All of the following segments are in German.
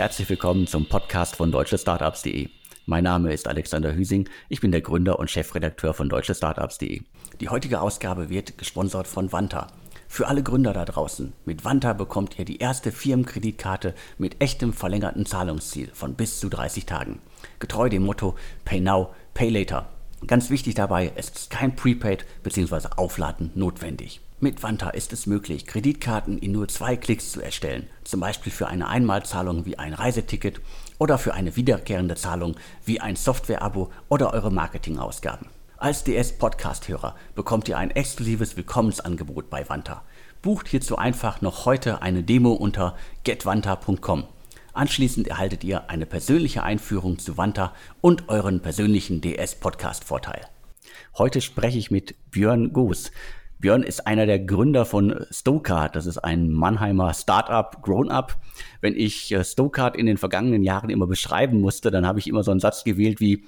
Herzlich willkommen zum Podcast von deutschestartups.de. Mein Name ist Alexander Hüsing, ich bin der Gründer und Chefredakteur von deutschestartups.de. Die heutige Ausgabe wird gesponsert von Vanta. Für alle Gründer da draußen, mit Vanta bekommt ihr die erste Firmenkreditkarte mit echtem verlängerten Zahlungsziel von bis zu 30 Tagen. Getreu dem Motto Pay Now, Pay Later. Ganz wichtig dabei, es ist kein Prepaid bzw. Aufladen notwendig. Mit Vanta ist es möglich, Kreditkarten in nur zwei Klicks zu erstellen, zum Beispiel für eine Einmalzahlung wie ein Reiseticket oder für eine wiederkehrende Zahlung wie ein Software-Abo oder eure Marketingausgaben. Als DS-Podcast-Hörer bekommt ihr ein exklusives Willkommensangebot bei Vanta. Bucht hierzu einfach noch heute eine Demo unter getvanta.com. Anschließend erhaltet ihr eine persönliche Einführung zu Vanta und euren persönlichen DS-Podcast-Vorteil. Heute spreche ich mit Björn Goos. Björn ist einer der Gründer von Stokart. Das ist ein Mannheimer Startup, Grown-up. Wenn ich äh, Stokart in den vergangenen Jahren immer beschreiben musste, dann habe ich immer so einen Satz gewählt wie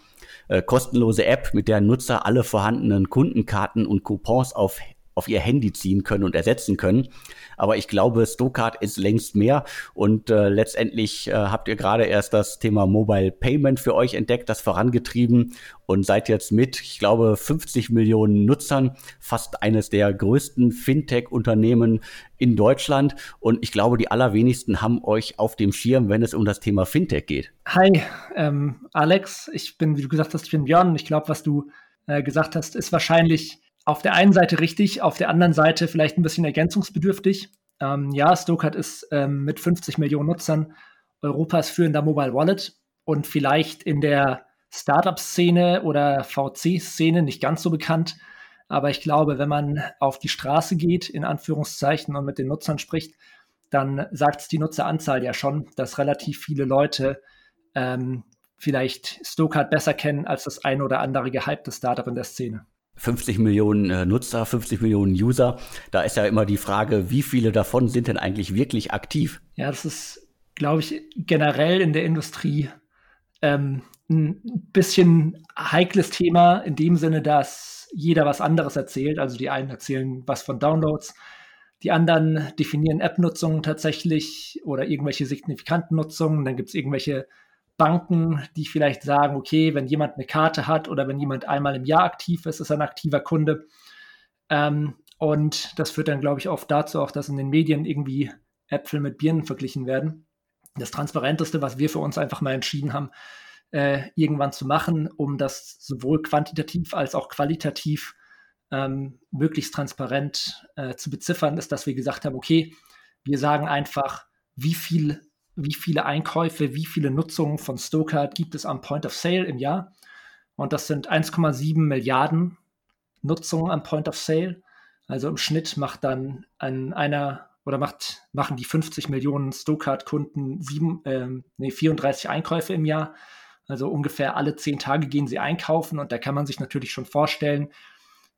äh, kostenlose App, mit der Nutzer alle vorhandenen Kundenkarten und Coupons auf auf ihr Handy ziehen können und ersetzen können. Aber ich glaube, Stokart ist längst mehr und äh, letztendlich äh, habt ihr gerade erst das Thema Mobile Payment für euch entdeckt, das vorangetrieben und seid jetzt mit, ich glaube, 50 Millionen Nutzern, fast eines der größten Fintech-Unternehmen in Deutschland. Und ich glaube, die allerwenigsten haben euch auf dem Schirm, wenn es um das Thema Fintech geht. Hi, ähm, Alex. Ich bin, wie du gesagt hast, ich bin Björn. Ich glaube, was du äh, gesagt hast, ist wahrscheinlich auf der einen Seite richtig, auf der anderen Seite vielleicht ein bisschen ergänzungsbedürftig. Ähm, ja, Stokart ist ähm, mit 50 Millionen Nutzern Europas führender Mobile Wallet und vielleicht in der Startup-Szene oder VC-Szene nicht ganz so bekannt. Aber ich glaube, wenn man auf die Straße geht, in Anführungszeichen, und mit den Nutzern spricht, dann sagt es die Nutzeranzahl ja schon, dass relativ viele Leute ähm, vielleicht Stokart besser kennen als das ein oder andere gehypte Startup in der Szene. 50 Millionen äh, Nutzer, 50 Millionen User. Da ist ja immer die Frage, wie viele davon sind denn eigentlich wirklich aktiv? Ja, das ist, glaube ich, generell in der Industrie ähm, ein bisschen heikles Thema in dem Sinne, dass jeder was anderes erzählt. Also die einen erzählen was von Downloads, die anderen definieren App-Nutzungen tatsächlich oder irgendwelche signifikanten Nutzungen. Dann gibt es irgendwelche Banken, die vielleicht sagen, okay, wenn jemand eine Karte hat oder wenn jemand einmal im Jahr aktiv ist, ist er ein aktiver Kunde. Ähm, und das führt dann, glaube ich, oft dazu auch, dass in den Medien irgendwie Äpfel mit Birnen verglichen werden. Das Transparenteste, was wir für uns einfach mal entschieden haben, äh, irgendwann zu machen, um das sowohl quantitativ als auch qualitativ ähm, möglichst transparent äh, zu beziffern, ist, dass wir gesagt haben, okay, wir sagen einfach, wie viel wie viele Einkäufe, wie viele Nutzungen von Stokart gibt es am Point of Sale im Jahr. Und das sind 1,7 Milliarden Nutzungen am Point of Sale. Also im Schnitt macht dann ein, einer oder macht, machen die 50 Millionen Stokart-Kunden äh, nee, 34 Einkäufe im Jahr. Also ungefähr alle zehn Tage gehen sie einkaufen und da kann man sich natürlich schon vorstellen,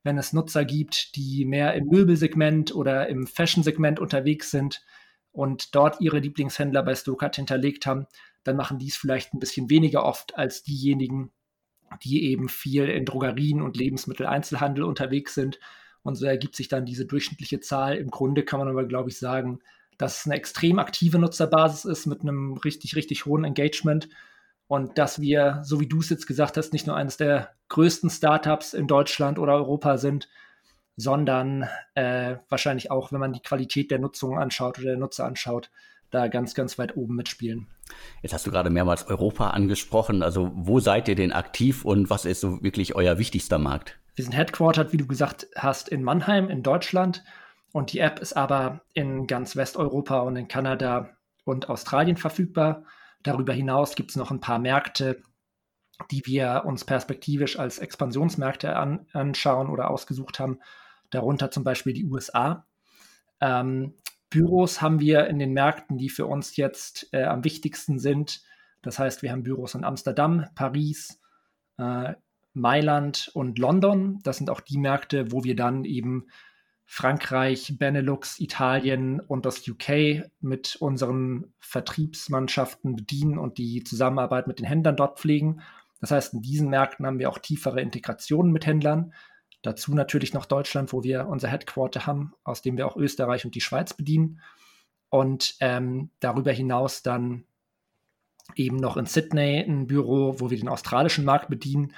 wenn es Nutzer gibt, die mehr im Möbelsegment oder im Fashion-Segment unterwegs sind, und dort ihre Lieblingshändler bei Stokart hinterlegt haben, dann machen die es vielleicht ein bisschen weniger oft als diejenigen, die eben viel in Drogerien und Lebensmitteleinzelhandel unterwegs sind. Und so ergibt sich dann diese durchschnittliche Zahl. Im Grunde kann man aber, glaube ich, sagen, dass es eine extrem aktive Nutzerbasis ist mit einem richtig, richtig hohen Engagement. Und dass wir, so wie du es jetzt gesagt hast, nicht nur eines der größten Startups in Deutschland oder Europa sind, sondern äh, wahrscheinlich auch, wenn man die Qualität der Nutzung anschaut oder der Nutzer anschaut, da ganz, ganz weit oben mitspielen. Jetzt hast du gerade mehrmals Europa angesprochen. Also wo seid ihr denn aktiv und was ist so wirklich euer wichtigster Markt? Wir sind headquartered, wie du gesagt hast, in Mannheim in Deutschland. Und die App ist aber in ganz Westeuropa und in Kanada und Australien verfügbar. Darüber hinaus gibt es noch ein paar Märkte, die wir uns perspektivisch als Expansionsmärkte an, anschauen oder ausgesucht haben darunter zum Beispiel die USA. Ähm, Büros haben wir in den Märkten, die für uns jetzt äh, am wichtigsten sind. Das heißt, wir haben Büros in Amsterdam, Paris, äh, Mailand und London. Das sind auch die Märkte, wo wir dann eben Frankreich, Benelux, Italien und das UK mit unseren Vertriebsmannschaften bedienen und die Zusammenarbeit mit den Händlern dort pflegen. Das heißt, in diesen Märkten haben wir auch tiefere Integrationen mit Händlern. Dazu natürlich noch Deutschland, wo wir unser Headquarter haben, aus dem wir auch Österreich und die Schweiz bedienen. Und ähm, darüber hinaus dann eben noch in Sydney ein Büro, wo wir den australischen Markt bedienen.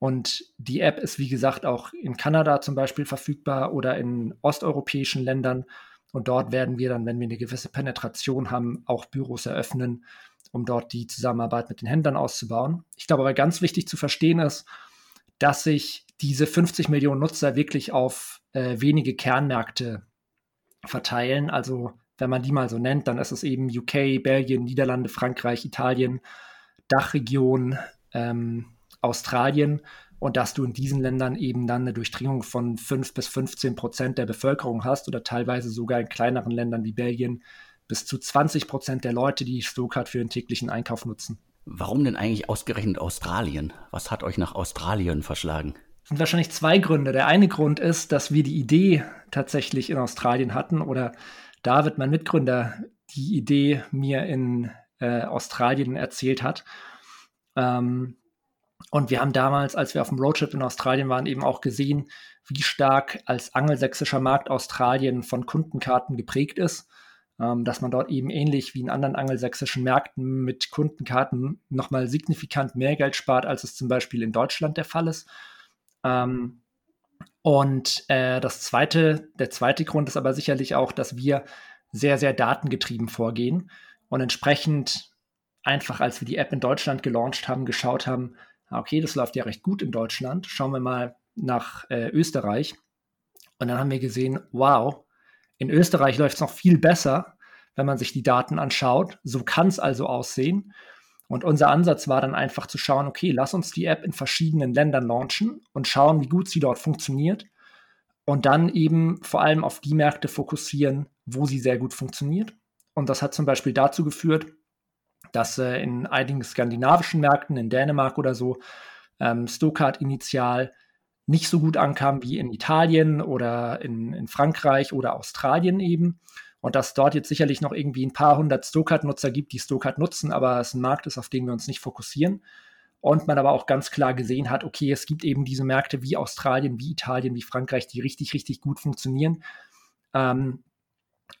Und die App ist, wie gesagt, auch in Kanada zum Beispiel verfügbar oder in osteuropäischen Ländern. Und dort werden wir dann, wenn wir eine gewisse Penetration haben, auch Büros eröffnen, um dort die Zusammenarbeit mit den Händlern auszubauen. Ich glaube aber ganz wichtig zu verstehen ist, dass sich diese 50 Millionen Nutzer wirklich auf äh, wenige Kernmärkte verteilen. Also wenn man die mal so nennt, dann ist es eben UK, Belgien, Niederlande, Frankreich, Italien, Dachregion, ähm, Australien und dass du in diesen Ländern eben dann eine Durchdringung von 5 bis 15 Prozent der Bevölkerung hast oder teilweise sogar in kleineren Ländern wie Belgien bis zu 20 Prozent der Leute, die Stokart für den täglichen Einkauf nutzen. Warum denn eigentlich ausgerechnet Australien? Was hat euch nach Australien verschlagen? Sind wahrscheinlich zwei Gründe. Der eine Grund ist, dass wir die Idee tatsächlich in Australien hatten oder David, mein Mitgründer, die Idee mir in äh, Australien erzählt hat. Ähm, und wir haben damals, als wir auf dem Roadtrip in Australien waren, eben auch gesehen, wie stark als angelsächsischer Markt Australien von Kundenkarten geprägt ist. Ähm, dass man dort eben ähnlich wie in anderen angelsächsischen Märkten mit Kundenkarten nochmal signifikant mehr Geld spart, als es zum Beispiel in Deutschland der Fall ist. Ähm, und äh, das zweite, der zweite Grund ist aber sicherlich auch, dass wir sehr, sehr datengetrieben vorgehen und entsprechend einfach, als wir die App in Deutschland gelauncht haben, geschaut haben, ah, okay, das läuft ja recht gut in Deutschland, schauen wir mal nach äh, Österreich. Und dann haben wir gesehen, wow, in Österreich läuft es noch viel besser, wenn man sich die Daten anschaut. So kann es also aussehen. Und unser Ansatz war dann einfach zu schauen, okay, lass uns die App in verschiedenen Ländern launchen und schauen, wie gut sie dort funktioniert. Und dann eben vor allem auf die Märkte fokussieren, wo sie sehr gut funktioniert. Und das hat zum Beispiel dazu geführt, dass äh, in einigen skandinavischen Märkten, in Dänemark oder so, ähm, Stokart initial nicht so gut ankam wie in Italien oder in, in Frankreich oder Australien eben. Und dass dort jetzt sicherlich noch irgendwie ein paar hundert Stokart-Nutzer gibt, die Stokart nutzen, aber es ein Markt ist, auf den wir uns nicht fokussieren. Und man aber auch ganz klar gesehen hat, okay, es gibt eben diese Märkte wie Australien, wie Italien, wie Frankreich, die richtig, richtig gut funktionieren. Ähm,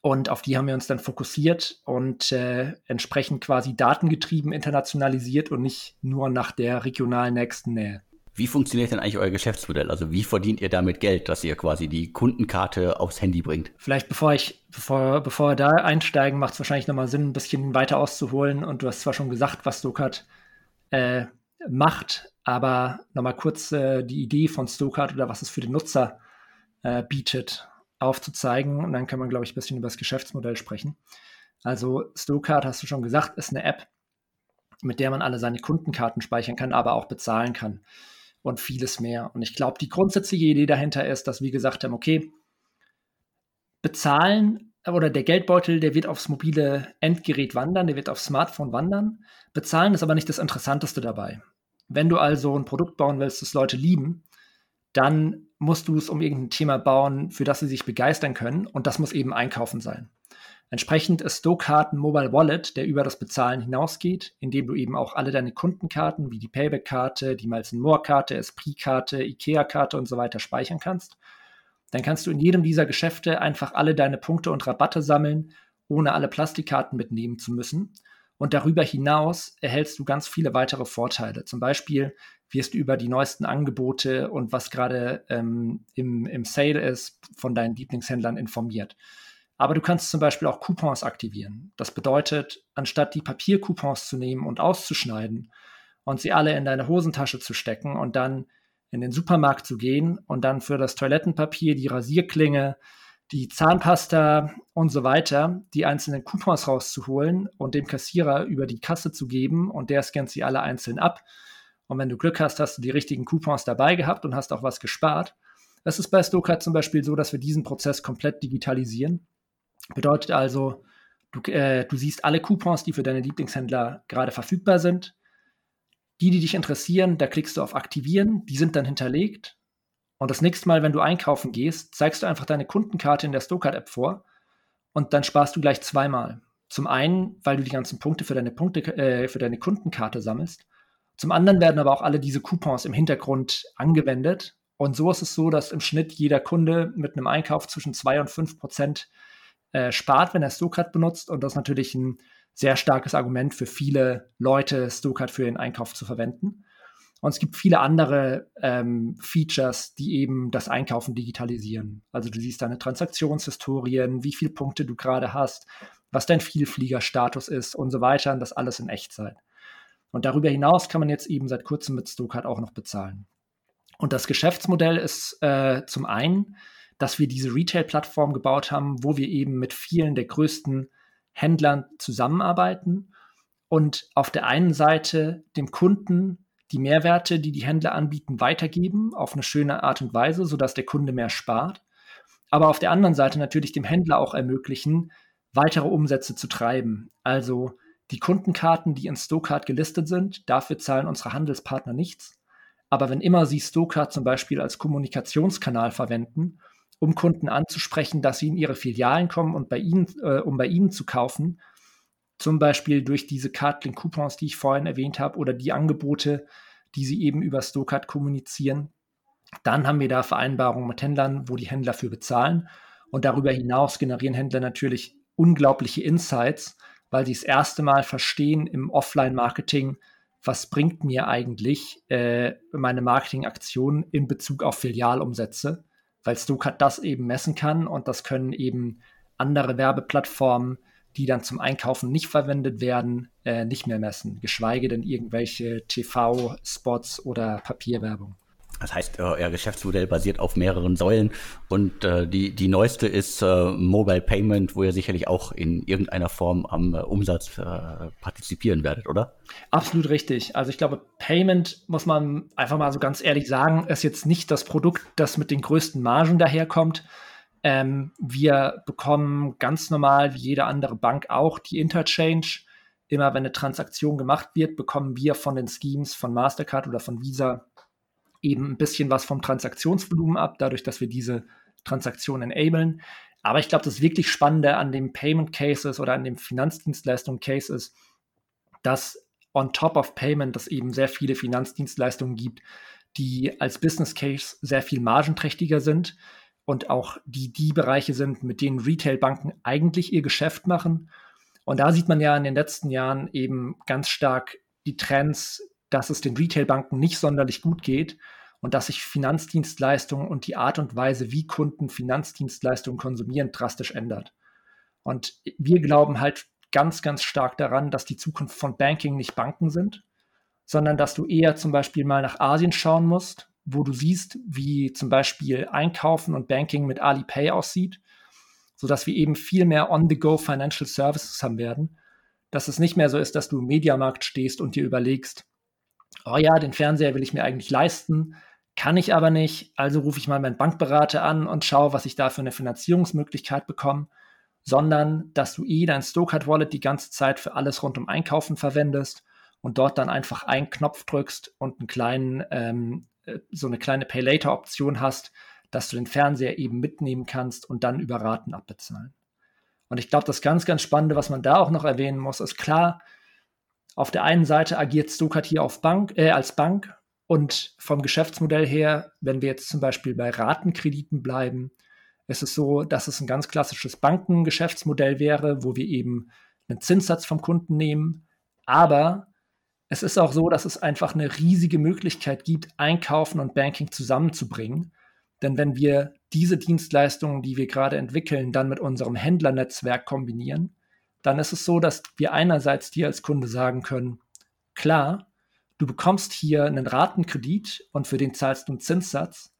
und auf die haben wir uns dann fokussiert und äh, entsprechend quasi datengetrieben internationalisiert und nicht nur nach der regionalen nächsten Nähe. Wie funktioniert denn eigentlich euer Geschäftsmodell? Also wie verdient ihr damit Geld, dass ihr quasi die Kundenkarte aufs Handy bringt? Vielleicht bevor ich, bevor, bevor wir da einsteigen, macht es wahrscheinlich nochmal Sinn, ein bisschen weiter auszuholen. Und du hast zwar schon gesagt, was Stokart äh, macht, aber nochmal kurz äh, die Idee von Stokart oder was es für den Nutzer äh, bietet, aufzuzeigen. Und dann kann man, glaube ich, ein bisschen über das Geschäftsmodell sprechen. Also Stokart, hast du schon gesagt, ist eine App, mit der man alle seine Kundenkarten speichern kann, aber auch bezahlen kann und vieles mehr. Und ich glaube, die grundsätzliche Idee dahinter ist, dass wir gesagt haben, okay, bezahlen oder der Geldbeutel, der wird aufs mobile Endgerät wandern, der wird aufs Smartphone wandern. Bezahlen ist aber nicht das Interessanteste dabei. Wenn du also ein Produkt bauen willst, das Leute lieben, dann musst du es um irgendein Thema bauen, für das sie sich begeistern können. Und das muss eben Einkaufen sein. Entsprechend ist Stokart ein Mobile Wallet, der über das Bezahlen hinausgeht, indem du eben auch alle deine Kundenkarten wie die Payback-Karte, die Miles More-Karte, Esprit-Karte, IKEA-Karte und so weiter speichern kannst. Dann kannst du in jedem dieser Geschäfte einfach alle deine Punkte und Rabatte sammeln, ohne alle Plastikkarten mitnehmen zu müssen. Und darüber hinaus erhältst du ganz viele weitere Vorteile. Zum Beispiel wirst du über die neuesten Angebote und was gerade ähm, im, im Sale ist, von deinen Lieblingshändlern informiert. Aber du kannst zum Beispiel auch Coupons aktivieren. Das bedeutet, anstatt die Papiercoupons zu nehmen und auszuschneiden und sie alle in deine Hosentasche zu stecken und dann in den Supermarkt zu gehen und dann für das Toilettenpapier, die Rasierklinge, die Zahnpasta und so weiter die einzelnen Coupons rauszuholen und dem Kassierer über die Kasse zu geben und der scannt sie alle einzeln ab. Und wenn du Glück hast, hast du die richtigen Coupons dabei gehabt und hast auch was gespart. Es ist bei Stokart zum Beispiel so, dass wir diesen Prozess komplett digitalisieren Bedeutet also, du, äh, du siehst alle Coupons, die für deine Lieblingshändler gerade verfügbar sind. Die, die dich interessieren, da klickst du auf Aktivieren, die sind dann hinterlegt. Und das nächste Mal, wenn du einkaufen gehst, zeigst du einfach deine Kundenkarte in der Stokart-App vor und dann sparst du gleich zweimal. Zum einen, weil du die ganzen Punkte für deine Punkte äh, für deine Kundenkarte sammelst. Zum anderen werden aber auch alle diese Coupons im Hintergrund angewendet. Und so ist es so, dass im Schnitt jeder Kunde mit einem Einkauf zwischen 2 und 5 Prozent äh, spart, wenn er Stokart benutzt und das natürlich ein sehr starkes Argument für viele Leute, Stokart für den Einkauf zu verwenden. Und es gibt viele andere ähm, Features, die eben das Einkaufen digitalisieren. Also du siehst deine Transaktionshistorien, wie viele Punkte du gerade hast, was dein Vielfliegerstatus ist und so weiter. Und das alles in Echtzeit. Und darüber hinaus kann man jetzt eben seit kurzem mit Stokart auch noch bezahlen. Und das Geschäftsmodell ist äh, zum einen, dass wir diese Retail-Plattform gebaut haben, wo wir eben mit vielen der größten Händlern zusammenarbeiten und auf der einen Seite dem Kunden die Mehrwerte, die die Händler anbieten, weitergeben auf eine schöne Art und Weise, sodass der Kunde mehr spart. Aber auf der anderen Seite natürlich dem Händler auch ermöglichen, weitere Umsätze zu treiben. Also die Kundenkarten, die in Stokart gelistet sind, dafür zahlen unsere Handelspartner nichts. Aber wenn immer sie Stokart zum Beispiel als Kommunikationskanal verwenden, um Kunden anzusprechen, dass sie in ihre Filialen kommen und bei ihnen, äh, um bei ihnen zu kaufen, zum Beispiel durch diese Cardlink-Coupons, die ich vorhin erwähnt habe, oder die Angebote, die sie eben über Stokart kommunizieren. Dann haben wir da Vereinbarungen mit Händlern, wo die Händler für bezahlen. Und darüber hinaus generieren Händler natürlich unglaubliche Insights, weil sie das erste Mal verstehen im Offline-Marketing, was bringt mir eigentlich äh, meine Marketingaktion in Bezug auf Filialumsätze, weil Stokart das eben messen kann und das können eben andere Werbeplattformen die dann zum Einkaufen nicht verwendet werden, äh, nicht mehr messen, geschweige denn irgendwelche TV-Spots oder Papierwerbung. Das heißt, euer Geschäftsmodell basiert auf mehreren Säulen und äh, die, die neueste ist äh, Mobile Payment, wo ihr sicherlich auch in irgendeiner Form am äh, Umsatz äh, partizipieren werdet, oder? Absolut richtig. Also ich glaube, Payment, muss man einfach mal so ganz ehrlich sagen, ist jetzt nicht das Produkt, das mit den größten Margen daherkommt, ähm, wir bekommen ganz normal, wie jede andere Bank auch, die Interchange. Immer wenn eine Transaktion gemacht wird, bekommen wir von den Schemes von Mastercard oder von Visa eben ein bisschen was vom Transaktionsvolumen ab, dadurch, dass wir diese Transaktion enablen. Aber ich glaube, das wirklich Spannende an dem Payment Cases oder an dem Finanzdienstleistung Case ist, dass on top of Payment es eben sehr viele Finanzdienstleistungen gibt, die als Business Case sehr viel margenträchtiger sind und auch die die Bereiche sind, mit denen Retailbanken eigentlich ihr Geschäft machen. Und da sieht man ja in den letzten Jahren eben ganz stark die Trends, dass es den Retailbanken nicht sonderlich gut geht und dass sich Finanzdienstleistungen und die Art und Weise, wie Kunden Finanzdienstleistungen konsumieren, drastisch ändert. Und wir glauben halt ganz, ganz stark daran, dass die Zukunft von Banking nicht Banken sind, sondern dass du eher zum Beispiel mal nach Asien schauen musst, wo du siehst, wie zum Beispiel Einkaufen und Banking mit Alipay aussieht, sodass wir eben viel mehr on-the-go Financial Services haben werden. Dass es nicht mehr so ist, dass du im Mediamarkt stehst und dir überlegst, oh ja, den Fernseher will ich mir eigentlich leisten, kann ich aber nicht, also rufe ich mal meinen Bankberater an und schaue, was ich da für eine Finanzierungsmöglichkeit bekomme, sondern dass du eh dein Stokart Wallet die ganze Zeit für alles rund um Einkaufen verwendest und dort dann einfach einen Knopf drückst und einen kleinen ähm, äh, so eine kleine Pay-Later-Option hast, dass du den Fernseher eben mitnehmen kannst und dann über Raten abbezahlen. Und ich glaube, das ganz, ganz Spannende, was man da auch noch erwähnen muss, ist klar, auf der einen Seite agiert Stokart hier auf Bank, äh, als Bank und vom Geschäftsmodell her, wenn wir jetzt zum Beispiel bei Ratenkrediten bleiben, ist es so, dass es ein ganz klassisches Bankengeschäftsmodell wäre, wo wir eben einen Zinssatz vom Kunden nehmen, aber es ist auch so, dass es einfach eine riesige Möglichkeit gibt, Einkaufen und Banking zusammenzubringen. Denn wenn wir diese Dienstleistungen, die wir gerade entwickeln, dann mit unserem Händlernetzwerk kombinieren, dann ist es so, dass wir einerseits dir als Kunde sagen können, klar, du bekommst hier einen Ratenkredit und für den zahlst du einen Zinssatz,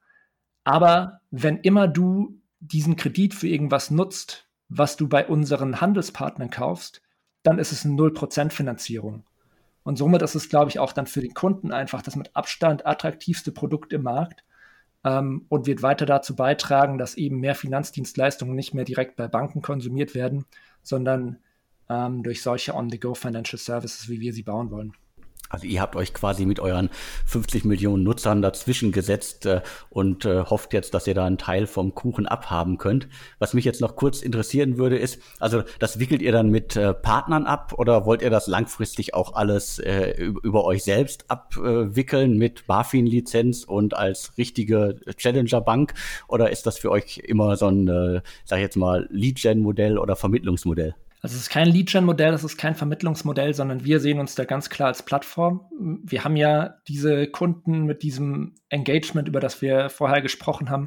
aber wenn immer du diesen Kredit für irgendwas nutzt, was du bei unseren Handelspartnern kaufst, dann ist es eine 0% Finanzierung. Und somit ist es, glaube ich, auch dann für den Kunden einfach das mit Abstand attraktivste Produkt im Markt ähm, und wird weiter dazu beitragen, dass eben mehr Finanzdienstleistungen nicht mehr direkt bei Banken konsumiert werden, sondern ähm, durch solche On-the-Go Financial Services, wie wir sie bauen wollen. Also ihr habt euch quasi mit euren 50 Millionen Nutzern dazwischen gesetzt äh, und äh, hofft jetzt, dass ihr da einen Teil vom Kuchen abhaben könnt. Was mich jetzt noch kurz interessieren würde, ist, also das wickelt ihr dann mit äh, Partnern ab oder wollt ihr das langfristig auch alles äh, über euch selbst abwickeln mit BaFin-Lizenz und als richtige Challenger-Bank? Oder ist das für euch immer so ein, äh, sag ich jetzt mal, Lead-Gen-Modell oder Vermittlungsmodell? Also es ist kein Lead-Gen-Modell, es ist kein Vermittlungsmodell, sondern wir sehen uns da ganz klar als Plattform. Wir haben ja diese Kunden mit diesem Engagement, über das wir vorher gesprochen haben.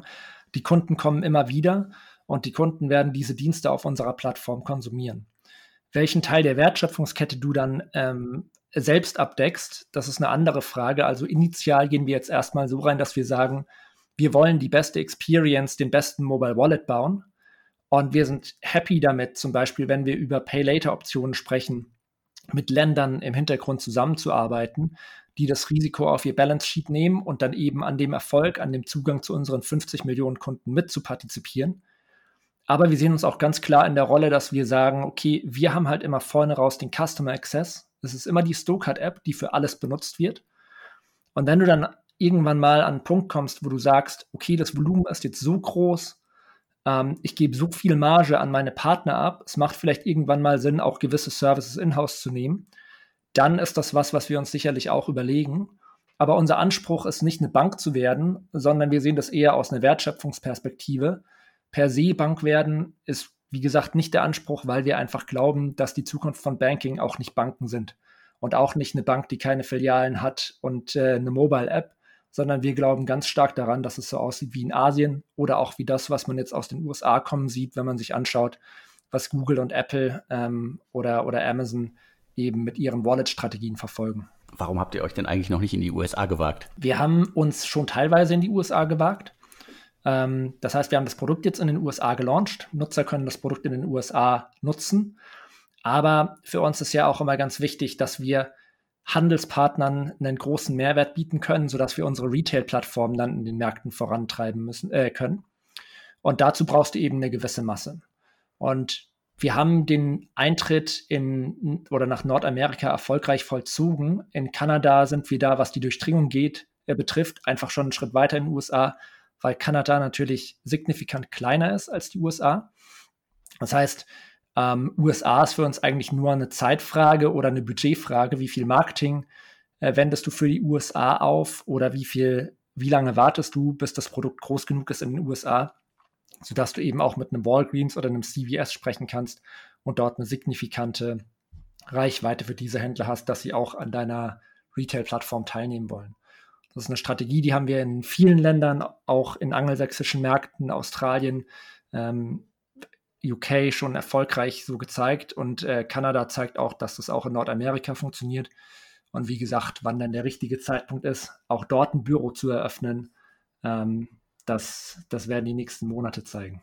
Die Kunden kommen immer wieder und die Kunden werden diese Dienste auf unserer Plattform konsumieren. Welchen Teil der Wertschöpfungskette du dann ähm, selbst abdeckst, das ist eine andere Frage. Also initial gehen wir jetzt erstmal so rein, dass wir sagen, wir wollen die beste Experience, den besten Mobile Wallet bauen. Und wir sind happy damit, zum Beispiel, wenn wir über Pay-Later-Optionen sprechen, mit Ländern im Hintergrund zusammenzuarbeiten, die das Risiko auf ihr Balance Sheet nehmen und dann eben an dem Erfolg, an dem Zugang zu unseren 50 Millionen Kunden mitzupartizipieren. Aber wir sehen uns auch ganz klar in der Rolle, dass wir sagen, okay, wir haben halt immer vorne raus den Customer Access. Das ist immer die Stokart-App, die für alles benutzt wird. Und wenn du dann irgendwann mal an einen Punkt kommst, wo du sagst, okay, das Volumen ist jetzt so groß, ähm, ich gebe so viel Marge an meine Partner ab, es macht vielleicht irgendwann mal Sinn, auch gewisse Services in-house zu nehmen, dann ist das was, was wir uns sicherlich auch überlegen. Aber unser Anspruch ist nicht eine Bank zu werden, sondern wir sehen das eher aus einer Wertschöpfungsperspektive. Per se Bank werden ist, wie gesagt, nicht der Anspruch, weil wir einfach glauben, dass die Zukunft von Banking auch nicht Banken sind und auch nicht eine Bank, die keine Filialen hat und äh, eine Mobile-App, sondern wir glauben ganz stark daran, dass es so aussieht wie in Asien oder auch wie das, was man jetzt aus den USA kommen sieht, wenn man sich anschaut, was Google und Apple ähm, oder, oder Amazon eben mit ihren Wallet-Strategien verfolgen. Warum habt ihr euch denn eigentlich noch nicht in die USA gewagt? Wir haben uns schon teilweise in die USA gewagt. Ähm, das heißt, wir haben das Produkt jetzt in den USA gelauncht. Nutzer können das Produkt in den USA nutzen. Aber für uns ist ja auch immer ganz wichtig, dass wir Handelspartnern einen großen Mehrwert bieten können, sodass wir unsere Retail-Plattform dann in den Märkten vorantreiben müssen, äh, können. Und dazu brauchst du eben eine gewisse Masse. Und wir haben den Eintritt in oder nach Nordamerika erfolgreich vollzogen. In Kanada sind wir da, was die Durchdringung geht, äh, betrifft, einfach schon einen Schritt weiter in den USA, weil Kanada natürlich signifikant kleiner ist als die USA. Das heißt, ähm, USA ist für uns eigentlich nur eine Zeitfrage oder eine Budgetfrage. Wie viel Marketing äh, wendest du für die USA auf oder wie viel, wie lange wartest du, bis das Produkt groß genug ist in den USA, sodass du eben auch mit einem Walgreens oder einem CVS sprechen kannst und dort eine signifikante Reichweite für diese Händler hast, dass sie auch an deiner Retail-Plattform teilnehmen wollen. Das ist eine Strategie, die haben wir in vielen Ländern, auch in angelsächsischen Märkten, Australien, ähm, UK schon erfolgreich so gezeigt und äh, Kanada zeigt auch, dass das auch in Nordamerika funktioniert. Und wie gesagt, wann dann der richtige Zeitpunkt ist, auch dort ein Büro zu eröffnen, ähm, das, das werden die nächsten Monate zeigen.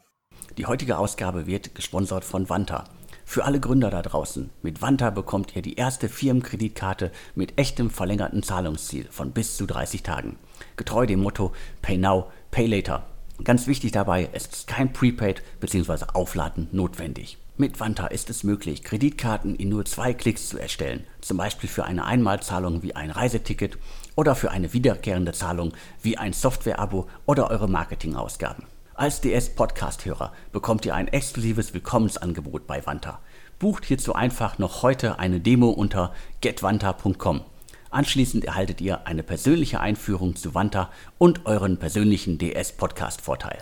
Die heutige Ausgabe wird gesponsert von Vanta. Für alle Gründer da draußen, mit Vanta bekommt ihr die erste Firmenkreditkarte mit echtem verlängerten Zahlungsziel von bis zu 30 Tagen. Getreu dem Motto Pay Now, Pay Later. Ganz wichtig dabei, es ist kein Prepaid bzw. Aufladen notwendig. Mit Vanta ist es möglich, Kreditkarten in nur zwei Klicks zu erstellen, zum Beispiel für eine Einmalzahlung wie ein Reiseticket oder für eine wiederkehrende Zahlung wie ein Software-Abo oder eure Marketingausgaben. Als DS-Podcast-Hörer bekommt ihr ein exklusives Willkommensangebot bei Vanta. Bucht hierzu einfach noch heute eine Demo unter getvanta.com. Anschließend erhaltet ihr eine persönliche Einführung zu Wanta und euren persönlichen DS-Podcast-Vorteil.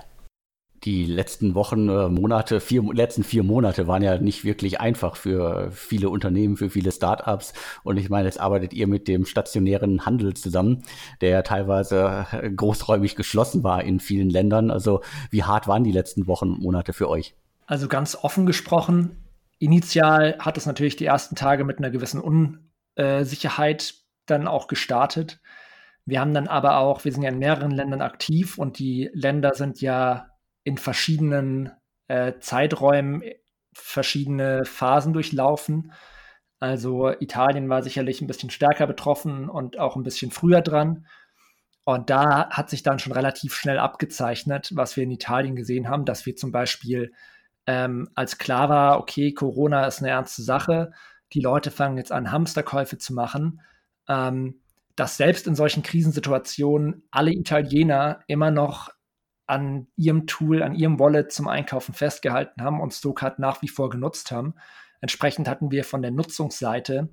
Die letzten Wochen, äh, Monate, vier, letzten vier Monate waren ja nicht wirklich einfach für viele Unternehmen, für viele Startups. Und ich meine, jetzt arbeitet ihr mit dem stationären Handel zusammen, der ja teilweise äh, großräumig geschlossen war in vielen Ländern. Also wie hart waren die letzten Wochen und Monate für euch? Also ganz offen gesprochen, initial hat es natürlich die ersten Tage mit einer gewissen Unsicherheit dann auch gestartet. Wir haben dann aber auch, wir sind ja in mehreren Ländern aktiv und die Länder sind ja in verschiedenen äh, Zeiträumen verschiedene Phasen durchlaufen. Also Italien war sicherlich ein bisschen stärker betroffen und auch ein bisschen früher dran. Und da hat sich dann schon relativ schnell abgezeichnet, was wir in Italien gesehen haben, dass wir zum Beispiel ähm, als klar war, okay, Corona ist eine ernste Sache, die Leute fangen jetzt an, Hamsterkäufe zu machen, ähm, dass selbst in solchen Krisensituationen alle Italiener immer noch an ihrem Tool, an ihrem Wallet zum Einkaufen festgehalten haben und Stokart nach wie vor genutzt haben. Entsprechend hatten wir von der Nutzungsseite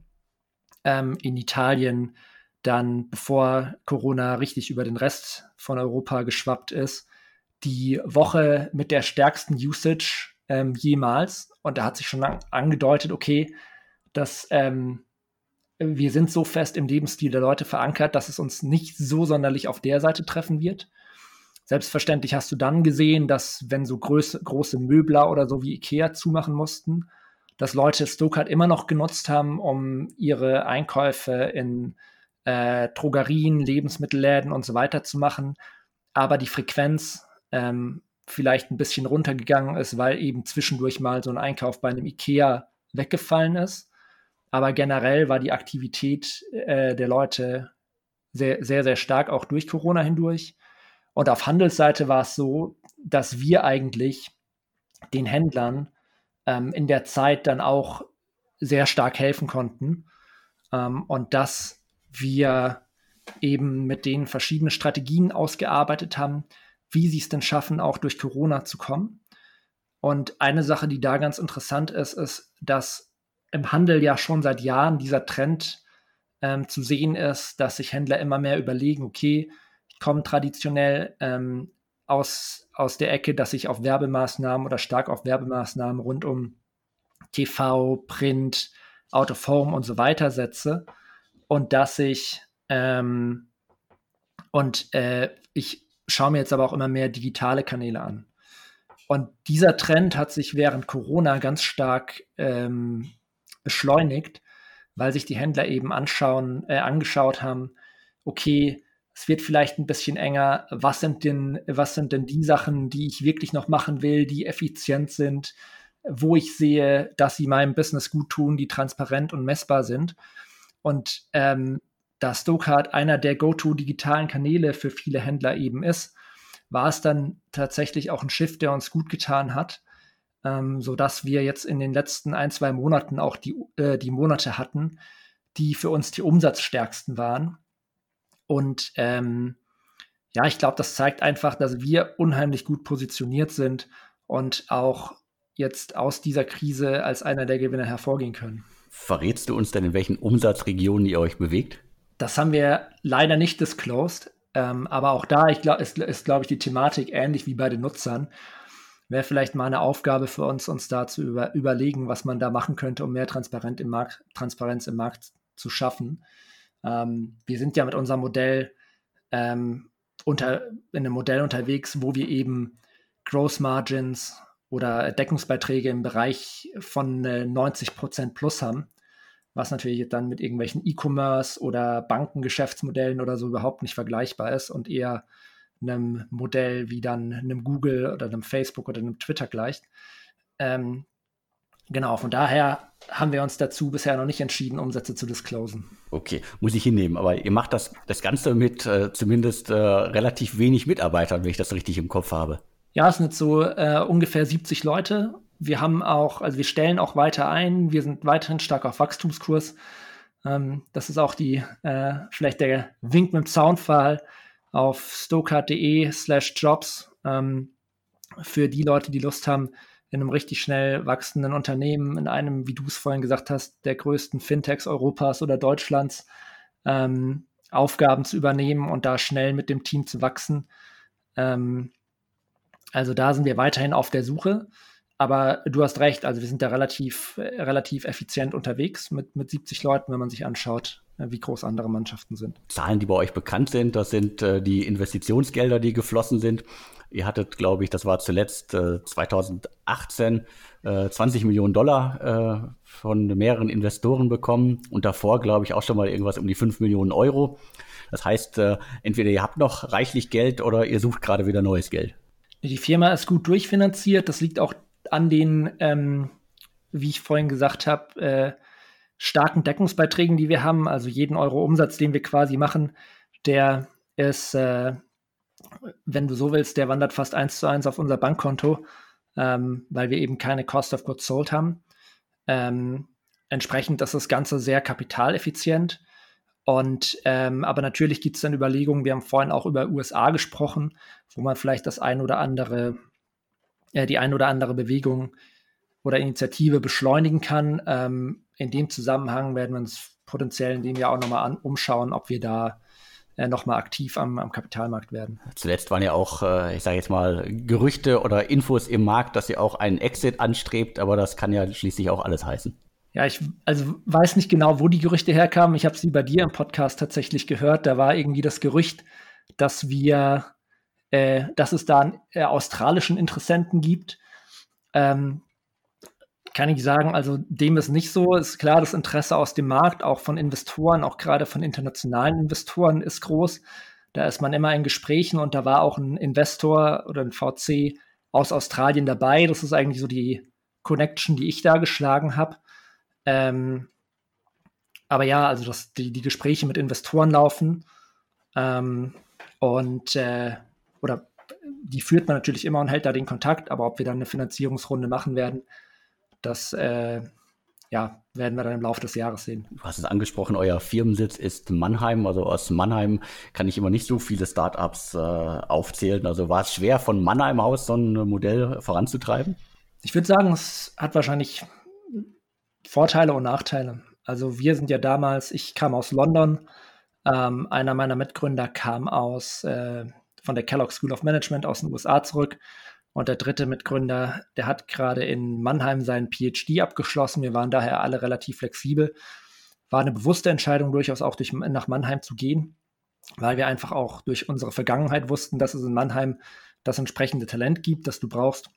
ähm, in Italien dann, bevor Corona richtig über den Rest von Europa geschwappt ist, die Woche mit der stärksten Usage ähm, jemals. Und da hat sich schon angedeutet, okay, dass ähm, wir sind so fest im Lebensstil der Leute verankert, dass es uns nicht so sonderlich auf der Seite treffen wird. Selbstverständlich hast du dann gesehen, dass wenn so große, große Möbler oder so wie Ikea zumachen mussten, dass Leute Stokart immer noch genutzt haben, um ihre Einkäufe in äh, Drogerien, Lebensmittelläden und so weiter zu machen. Aber die Frequenz ähm, vielleicht ein bisschen runtergegangen ist, weil eben zwischendurch mal so ein Einkauf bei einem Ikea weggefallen ist. Aber generell war die Aktivität äh, der Leute sehr, sehr, sehr stark, auch durch Corona hindurch. Und auf Handelsseite war es so, dass wir eigentlich den Händlern ähm, in der Zeit dann auch sehr stark helfen konnten. Ähm, und dass wir eben mit denen verschiedene Strategien ausgearbeitet haben, wie sie es denn schaffen, auch durch Corona zu kommen. Und eine Sache, die da ganz interessant ist, ist, dass im Handel ja schon seit Jahren dieser Trend ähm, zu sehen ist, dass sich Händler immer mehr überlegen, okay, ich komme traditionell ähm, aus, aus der Ecke, dass ich auf Werbemaßnahmen oder stark auf Werbemaßnahmen rund um TV, Print, Out of Home und so weiter setze und dass ich ähm, und äh, ich schaue mir jetzt aber auch immer mehr digitale Kanäle an. Und dieser Trend hat sich während Corona ganz stark ähm, beschleunigt, weil sich die Händler eben anschauen, äh, angeschaut haben, okay, es wird vielleicht ein bisschen enger. Was sind denn, was sind denn die Sachen, die ich wirklich noch machen will, die effizient sind, wo ich sehe, dass sie meinem Business gut tun, die transparent und messbar sind. Und ähm, da Stokart einer der Go-To digitalen Kanäle für viele Händler eben ist, war es dann tatsächlich auch ein Shift, der uns gut getan hat, ähm, sodass wir jetzt in den letzten ein, zwei Monaten auch die, äh, die Monate hatten, die für uns die umsatzstärksten waren. Und ähm, ja, ich glaube, das zeigt einfach, dass wir unheimlich gut positioniert sind und auch jetzt aus dieser Krise als einer der Gewinner hervorgehen können. Verrätst du uns denn, in welchen Umsatzregionen ihr euch bewegt? Das haben wir leider nicht disclosed. Ähm, aber auch da ich glaub, ist, ist glaube ich, die Thematik ähnlich wie bei den Nutzern. Wäre vielleicht mal eine Aufgabe für uns, uns da zu über, überlegen, was man da machen könnte, um mehr Transparenz im Markt, Transparenz im Markt zu schaffen. Ähm, wir sind ja mit unserem Modell ähm, unter, in einem Modell unterwegs, wo wir eben Gross Margins oder Deckungsbeiträge im Bereich von äh, 90 Prozent plus haben, was natürlich dann mit irgendwelchen E-Commerce oder Bankengeschäftsmodellen oder so überhaupt nicht vergleichbar ist und eher einem Modell wie dann einem Google oder einem Facebook oder einem Twitter gleicht. Ähm, Genau, von daher haben wir uns dazu bisher noch nicht entschieden, Umsätze zu disclosen. Okay, muss ich hinnehmen. Aber ihr macht das, das Ganze mit äh, zumindest äh, relativ wenig Mitarbeitern, wenn ich das richtig im Kopf habe. Ja, es sind so äh, ungefähr 70 Leute. Wir haben auch, also wir stellen auch weiter ein. Wir sind weiterhin stark auf Wachstumskurs. Ähm, das ist auch die, äh, vielleicht der Wink mit dem Soundfall auf stokart.de slash jobs ähm, für die Leute, die Lust haben, in einem richtig schnell wachsenden Unternehmen, in einem, wie du es vorhin gesagt hast, der größten Fintechs Europas oder Deutschlands, ähm, Aufgaben zu übernehmen und da schnell mit dem Team zu wachsen. Ähm, also da sind wir weiterhin auf der Suche. Aber du hast recht, also wir sind da relativ, relativ effizient unterwegs mit, mit 70 Leuten, wenn man sich anschaut, wie groß andere Mannschaften sind. Zahlen, die bei euch bekannt sind, das sind äh, die Investitionsgelder, die geflossen sind. Ihr hattet, glaube ich, das war zuletzt äh, 2018 äh, 20 Millionen Dollar äh, von mehreren Investoren bekommen und davor, glaube ich, auch schon mal irgendwas um die 5 Millionen Euro. Das heißt, äh, entweder ihr habt noch reichlich Geld oder ihr sucht gerade wieder neues Geld. Die Firma ist gut durchfinanziert. Das liegt auch an den, ähm, wie ich vorhin gesagt habe, äh, starken Deckungsbeiträgen, die wir haben. Also jeden Euro Umsatz, den wir quasi machen, der ist äh, wenn du so willst, der wandert fast eins zu eins auf unser Bankkonto, ähm, weil wir eben keine Cost of Goods Sold haben. Ähm, entsprechend ist das Ganze sehr kapitaleffizient. Und ähm, aber natürlich gibt es dann Überlegungen, wir haben vorhin auch über USA gesprochen, wo man vielleicht das ein oder andere, äh, die ein oder andere Bewegung oder Initiative beschleunigen kann. Ähm, in dem Zusammenhang werden wir uns potenziell in dem Jahr auch nochmal umschauen, ob wir da äh, nochmal aktiv am, am Kapitalmarkt werden. Zuletzt waren ja auch, äh, ich sage jetzt mal, Gerüchte oder Infos im Markt, dass sie auch einen Exit anstrebt, aber das kann ja schließlich auch alles heißen. Ja, ich also weiß nicht genau, wo die Gerüchte herkamen. Ich habe sie bei dir im Podcast tatsächlich gehört. Da war irgendwie das Gerücht, dass wir, äh, dass es da einen äh, australischen Interessenten gibt. Ähm, kann ich sagen, also dem ist nicht so. Ist klar, das Interesse aus dem Markt, auch von Investoren, auch gerade von internationalen Investoren, ist groß. Da ist man immer in Gesprächen und da war auch ein Investor oder ein VC aus Australien dabei. Das ist eigentlich so die Connection, die ich da geschlagen habe. Ähm, aber ja, also das, die, die Gespräche mit Investoren laufen ähm, und äh, oder die führt man natürlich immer und hält da den Kontakt, aber ob wir dann eine Finanzierungsrunde machen werden, das äh, ja, werden wir dann im Laufe des Jahres sehen. Du hast es angesprochen, euer Firmensitz ist Mannheim. Also aus Mannheim kann ich immer nicht so viele Startups äh, aufzählen. Also war es schwer, von Mannheim aus so ein Modell voranzutreiben? Ich würde sagen, es hat wahrscheinlich Vorteile und Nachteile. Also wir sind ja damals, ich kam aus London, ähm, einer meiner Mitgründer kam aus äh, von der Kellogg School of Management aus den USA zurück und der dritte Mitgründer, der hat gerade in Mannheim seinen PhD abgeschlossen. Wir waren daher alle relativ flexibel. War eine bewusste Entscheidung, durchaus auch durch, nach Mannheim zu gehen, weil wir einfach auch durch unsere Vergangenheit wussten, dass es in Mannheim das entsprechende Talent gibt, das du brauchst,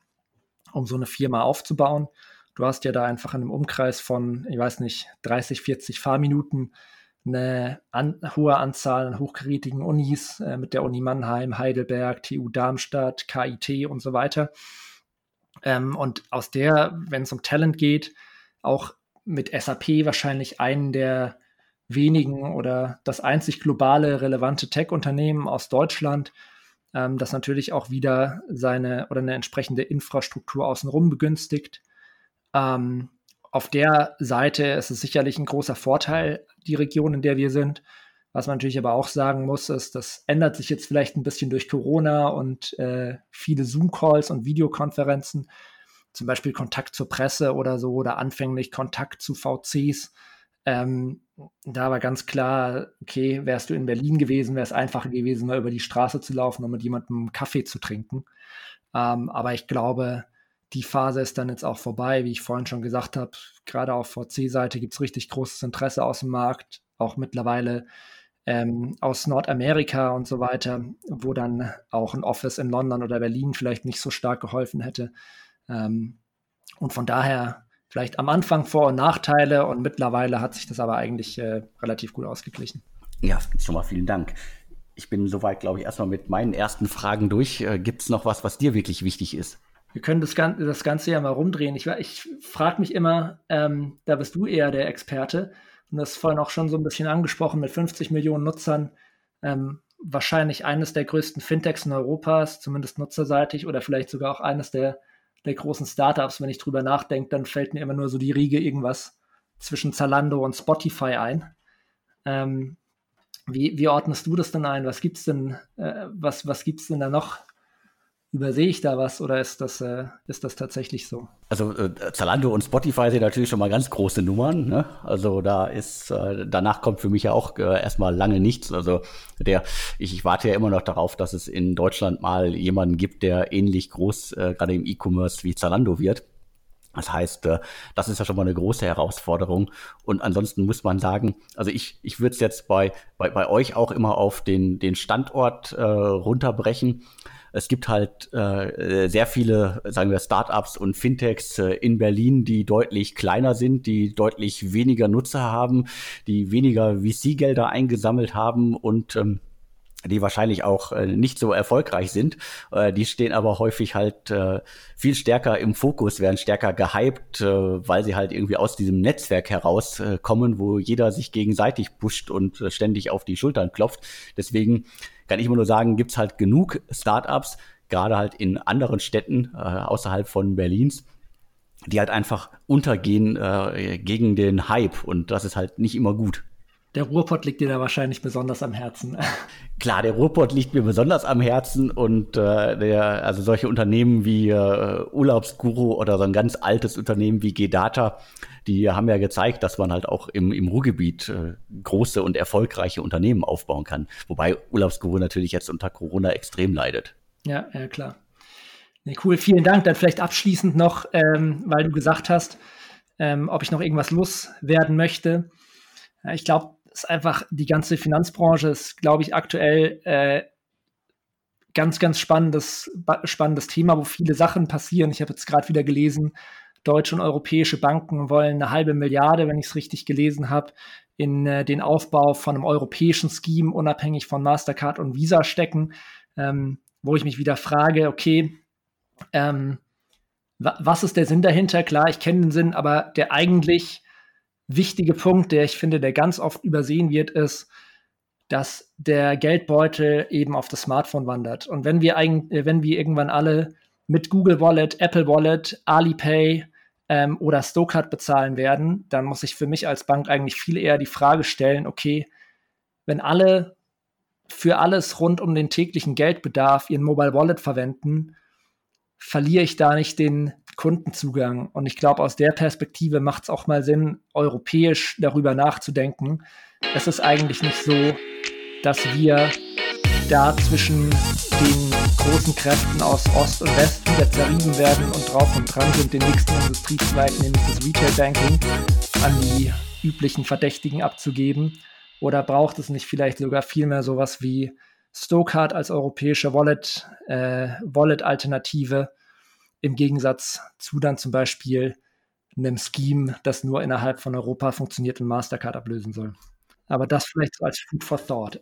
um so eine Firma aufzubauen. Du hast ja da einfach in einem Umkreis von, ich weiß nicht, 30, 40 Fahrminuten eine an, hohe Anzahl an hochkarätigen Unis äh, mit der Uni Mannheim, Heidelberg, TU Darmstadt, KIT und so weiter. Ähm, und aus der, wenn es um Talent geht, auch mit SAP wahrscheinlich einen der wenigen oder das einzig globale relevante Tech-Unternehmen aus Deutschland, ähm, das natürlich auch wieder seine oder eine entsprechende Infrastruktur außenrum begünstigt. Ähm, auf der Seite ist es sicherlich ein großer Vorteil, die Region, in der wir sind. Was man natürlich aber auch sagen muss, ist, das ändert sich jetzt vielleicht ein bisschen durch Corona und äh, viele Zoom-Calls und Videokonferenzen, zum Beispiel Kontakt zur Presse oder so oder anfänglich Kontakt zu VCs. Ähm, da war ganz klar, okay, wärst du in Berlin gewesen, wäre es einfacher gewesen, mal über die Straße zu laufen und mit jemandem Kaffee zu trinken. Ähm, aber ich glaube, die Phase ist dann jetzt auch vorbei, wie ich vorhin schon gesagt habe. Gerade auf VC-Seite gibt es richtig großes Interesse aus dem Markt, auch mittlerweile ähm, aus Nordamerika und so weiter, wo dann auch ein Office in London oder Berlin vielleicht nicht so stark geholfen hätte. Ähm, und von daher vielleicht am Anfang Vor- und Nachteile und mittlerweile hat sich das aber eigentlich äh, relativ gut ausgeglichen. Ja, schon mal vielen Dank. Ich bin soweit, glaube ich, erstmal mit meinen ersten Fragen durch. Äh, Gibt es noch was, was dir wirklich wichtig ist? Wir können das, Ganze, das Ganze ja mal rumdrehen. Ich, ich frage mich immer, ähm, da bist du eher der Experte und das vorhin auch schon so ein bisschen angesprochen mit 50 Millionen Nutzern. Ähm, wahrscheinlich eines der größten Fintechs in Europas, zumindest nutzerseitig, oder vielleicht sogar auch eines der, der großen Startups. Wenn ich drüber nachdenke, dann fällt mir immer nur so die Riege irgendwas zwischen Zalando und Spotify ein. Ähm, wie, wie ordnest du das denn ein? Was gibt's denn, äh, was, was denn da noch Übersehe ich da was oder ist das, äh, ist das tatsächlich so? Also äh, Zalando und Spotify sind natürlich schon mal ganz große Nummern. Ne? Also da ist, äh, danach kommt für mich ja auch äh, erstmal lange nichts. Also der, ich, ich warte ja immer noch darauf, dass es in Deutschland mal jemanden gibt, der ähnlich groß, äh, gerade im E-Commerce wie Zalando wird. Das heißt, äh, das ist ja schon mal eine große Herausforderung. Und ansonsten muss man sagen, also ich, ich würde es jetzt bei, bei, bei euch auch immer auf den, den Standort äh, runterbrechen. Es gibt halt äh, sehr viele, sagen wir, Startups und Fintechs äh, in Berlin, die deutlich kleiner sind, die deutlich weniger Nutzer haben, die weniger VC-Gelder eingesammelt haben und ähm, die wahrscheinlich auch äh, nicht so erfolgreich sind. Äh, die stehen aber häufig halt äh, viel stärker im Fokus, werden stärker gehypt, äh, weil sie halt irgendwie aus diesem Netzwerk herauskommen, äh, wo jeder sich gegenseitig pusht und äh, ständig auf die Schultern klopft. Deswegen kann ich immer nur sagen, gibt's halt genug Startups, gerade halt in anderen Städten außerhalb von Berlins, die halt einfach untergehen gegen den Hype und das ist halt nicht immer gut. Der Ruhrpott liegt dir da wahrscheinlich besonders am Herzen. Klar, der Ruhrpott liegt mir besonders am Herzen und äh, der, also solche Unternehmen wie äh, Urlaubsguru oder so ein ganz altes Unternehmen wie G-Data, die haben ja gezeigt, dass man halt auch im, im Ruhrgebiet äh, große und erfolgreiche Unternehmen aufbauen kann. Wobei Urlaubsguru natürlich jetzt unter Corona extrem leidet. Ja, ja, klar. Nee, cool, vielen Dank. Dann vielleicht abschließend noch, ähm, weil du gesagt hast, ähm, ob ich noch irgendwas loswerden möchte. Ja, ich glaube, ist einfach die ganze Finanzbranche ist, glaube ich, aktuell äh, ganz, ganz spannendes, spannendes Thema, wo viele Sachen passieren. Ich habe jetzt gerade wieder gelesen, deutsche und europäische Banken wollen eine halbe Milliarde, wenn ich es richtig gelesen habe, in äh, den Aufbau von einem europäischen Scheme unabhängig von Mastercard und Visa stecken, ähm, wo ich mich wieder frage, okay, ähm, was ist der Sinn dahinter? Klar, ich kenne den Sinn, aber der eigentlich wichtige Punkt, der ich finde, der ganz oft übersehen wird, ist, dass der Geldbeutel eben auf das Smartphone wandert. Und wenn wir eigentlich, äh, wenn wir irgendwann alle mit Google Wallet, Apple Wallet, Alipay ähm, oder Stokart bezahlen werden, dann muss ich für mich als Bank eigentlich viel eher die Frage stellen, okay, wenn alle für alles rund um den täglichen Geldbedarf ihren Mobile Wallet verwenden, verliere ich da nicht den Kundenzugang. Und ich glaube, aus der Perspektive macht es auch mal Sinn, europäisch darüber nachzudenken. Es ist eigentlich nicht so, dass wir da zwischen den großen Kräften aus Ost und West wieder zerrieben werden und drauf und dran sind, den nächsten Industriezweig, nämlich das Retail Banking, an die üblichen Verdächtigen abzugeben? Oder braucht es nicht vielleicht sogar vielmehr sowas wie Stokart als europäische Wallet, äh, Wallet-Alternative im Gegensatz zu dann zum Beispiel einem Scheme, das nur innerhalb von Europa funktioniert und Mastercard ablösen soll. Aber das vielleicht so als Food for Thought.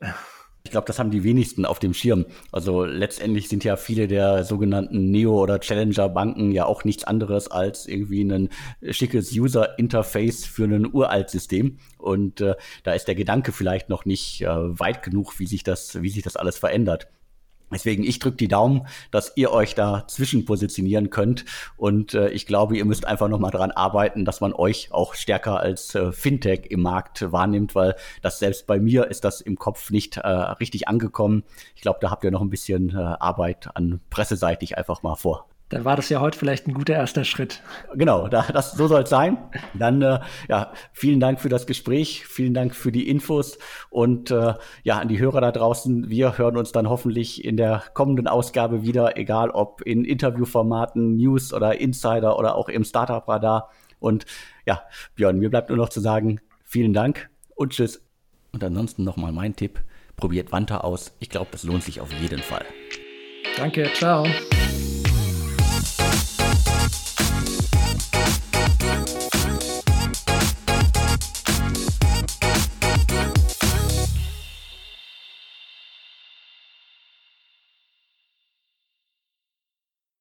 Ich glaube, das haben die wenigsten auf dem Schirm. Also letztendlich sind ja viele der sogenannten Neo- oder Challenger-Banken ja auch nichts anderes als irgendwie ein schickes User-Interface für ein Uralt-System. Und äh, da ist der Gedanke vielleicht noch nicht äh, weit genug, wie sich das, wie sich das alles verändert. Deswegen, ich drücke die Daumen, dass ihr euch da zwischen positionieren könnt. Und äh, ich glaube, ihr müsst einfach nochmal daran arbeiten, dass man euch auch stärker als äh, Fintech im Markt wahrnimmt, weil das selbst bei mir ist das im Kopf nicht äh, richtig angekommen. Ich glaube, da habt ihr noch ein bisschen äh, Arbeit an presseseitig einfach mal vor dann war das ja heute vielleicht ein guter erster Schritt. Genau, da, das, so soll es sein. Dann äh, ja, vielen Dank für das Gespräch, vielen Dank für die Infos und äh, ja, an die Hörer da draußen, wir hören uns dann hoffentlich in der kommenden Ausgabe wieder, egal ob in Interviewformaten, News oder Insider oder auch im Startup-Radar. Und ja, Björn, mir bleibt nur noch zu sagen, vielen Dank und tschüss. Und ansonsten nochmal mein Tipp, probiert Wanta aus. Ich glaube, das lohnt sich auf jeden Fall. Danke, ciao.